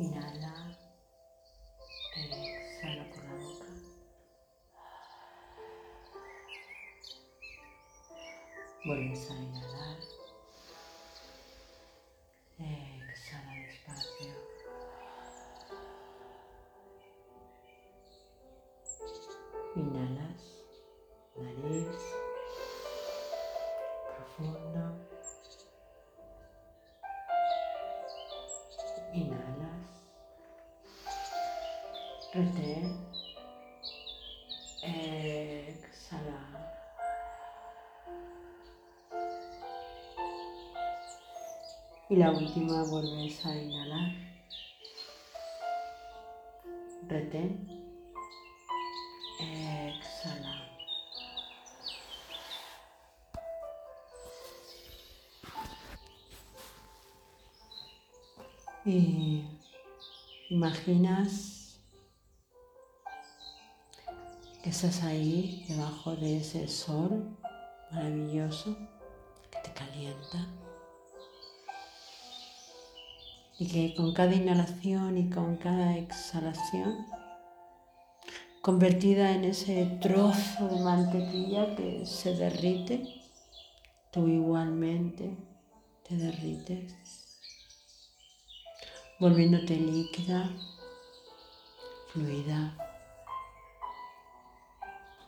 Inhala. Exhala por la boca. Vuelves a inhalar. Exhala despacio. Inhalas, nariz, profundo. Retén, exhala. Y la última vuelves a inhalar. Retén. Exhala. Y imaginas que estás ahí debajo de ese sol maravilloso que te calienta. Y que con cada inhalación y con cada exhalación, convertida en ese trozo de mantequilla que se derrite, tú igualmente te derrites, volviéndote líquida, fluida,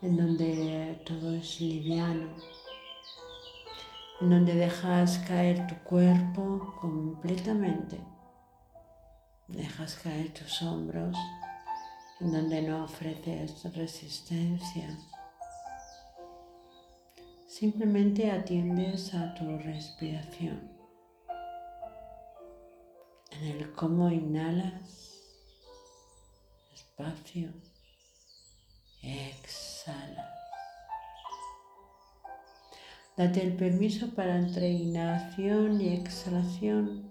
en donde todo es liviano, en donde dejas caer tu cuerpo completamente Dejas caer tus hombros en donde no ofreces resistencia. Simplemente atiendes a tu respiración. En el cómo inhalas despacio, exhala. Date el permiso para entre inhalación y exhalación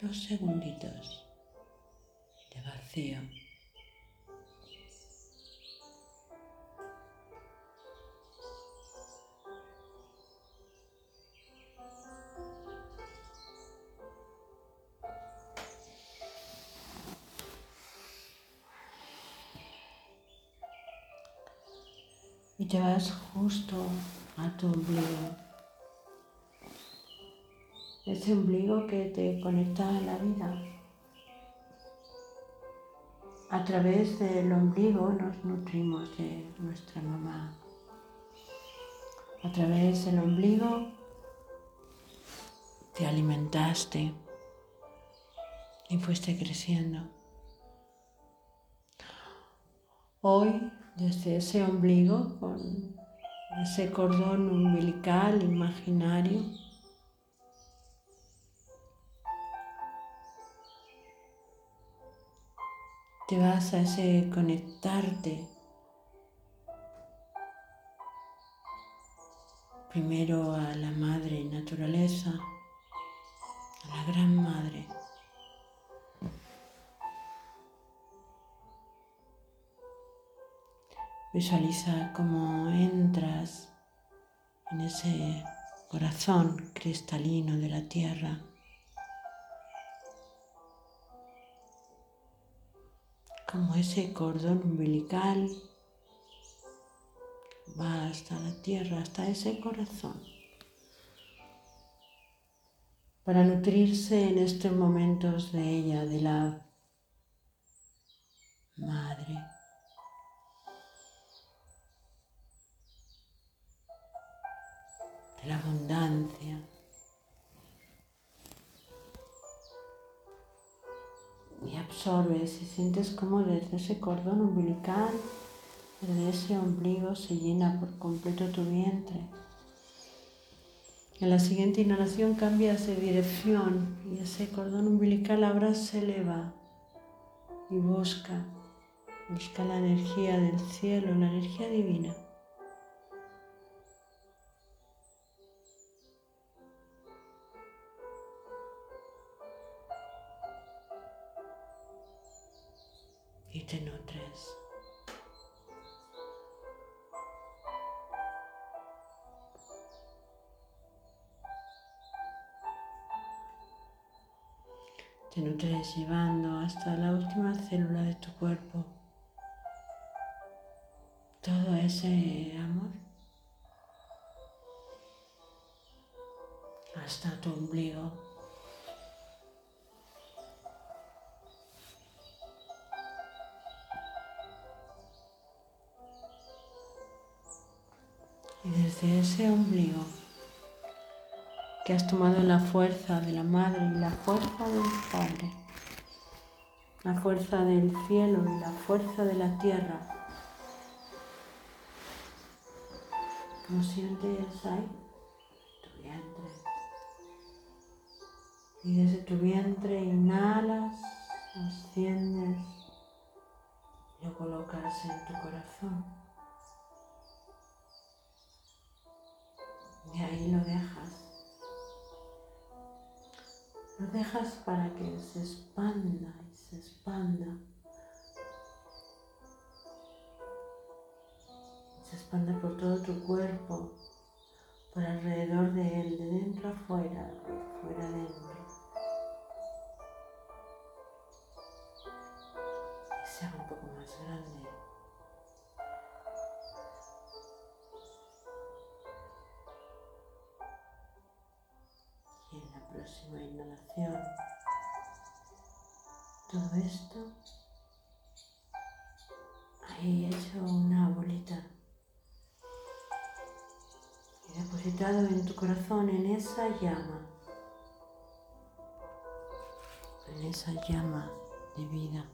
dos segunditos de vacío. Y te vas justo a tu ombligo. Ese ombligo que te conecta a la vida. A través del ombligo nos nutrimos de nuestra mamá. A través del ombligo te alimentaste y fuiste creciendo. Hoy, desde ese ombligo, con ese cordón umbilical imaginario, te vas a ese conectarte primero a la madre naturaleza, a la gran madre. Visualiza cómo entras en ese corazón cristalino de la tierra. como ese cordón umbilical va hasta la tierra, hasta ese corazón, para nutrirse en estos momentos de ella, de la la abundancia. y absorbes y sientes como desde ese cordón umbilical, desde ese ombligo se llena por completo tu vientre. En la siguiente inhalación cambias de dirección y ese cordón umbilical ahora se eleva y busca, busca la energía del cielo, la energía divina. Te nutres. te nutres llevando hasta la última célula de tu cuerpo todo ese amor hasta tu ombligo. Y desde ese ombligo que has tomado la fuerza de la madre y la fuerza del padre, la fuerza del cielo y la fuerza de la tierra, ¿cómo sientes ahí? Tu vientre. Y desde tu vientre inhalas, asciendes, lo colocas en tu corazón. Y ahí lo dejas. Lo dejas para que se expanda y se expanda. Se expanda por todo tu cuerpo, por alrededor de él, de dentro a fuera, de fuera adentro. Y sea un poco más grande. Próxima inhalación. Todo esto ahí hecho una bolita y depositado en tu corazón en esa llama, en esa llama de vida.